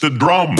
the drum.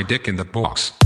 my dick in the box.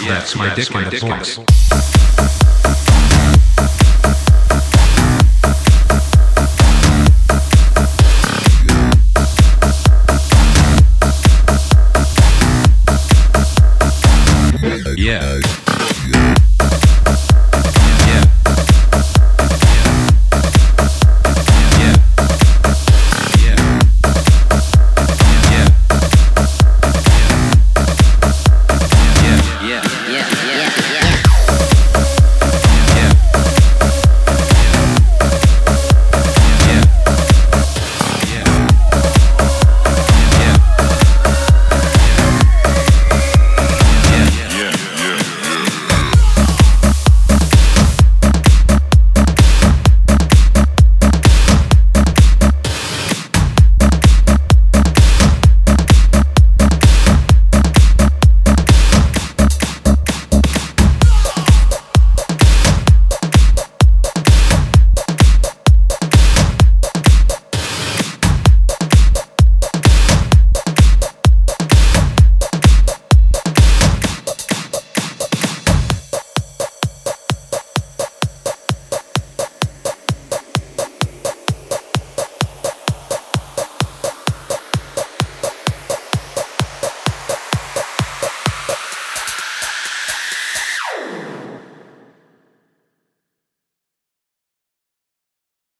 yeah, that's my dick in the box.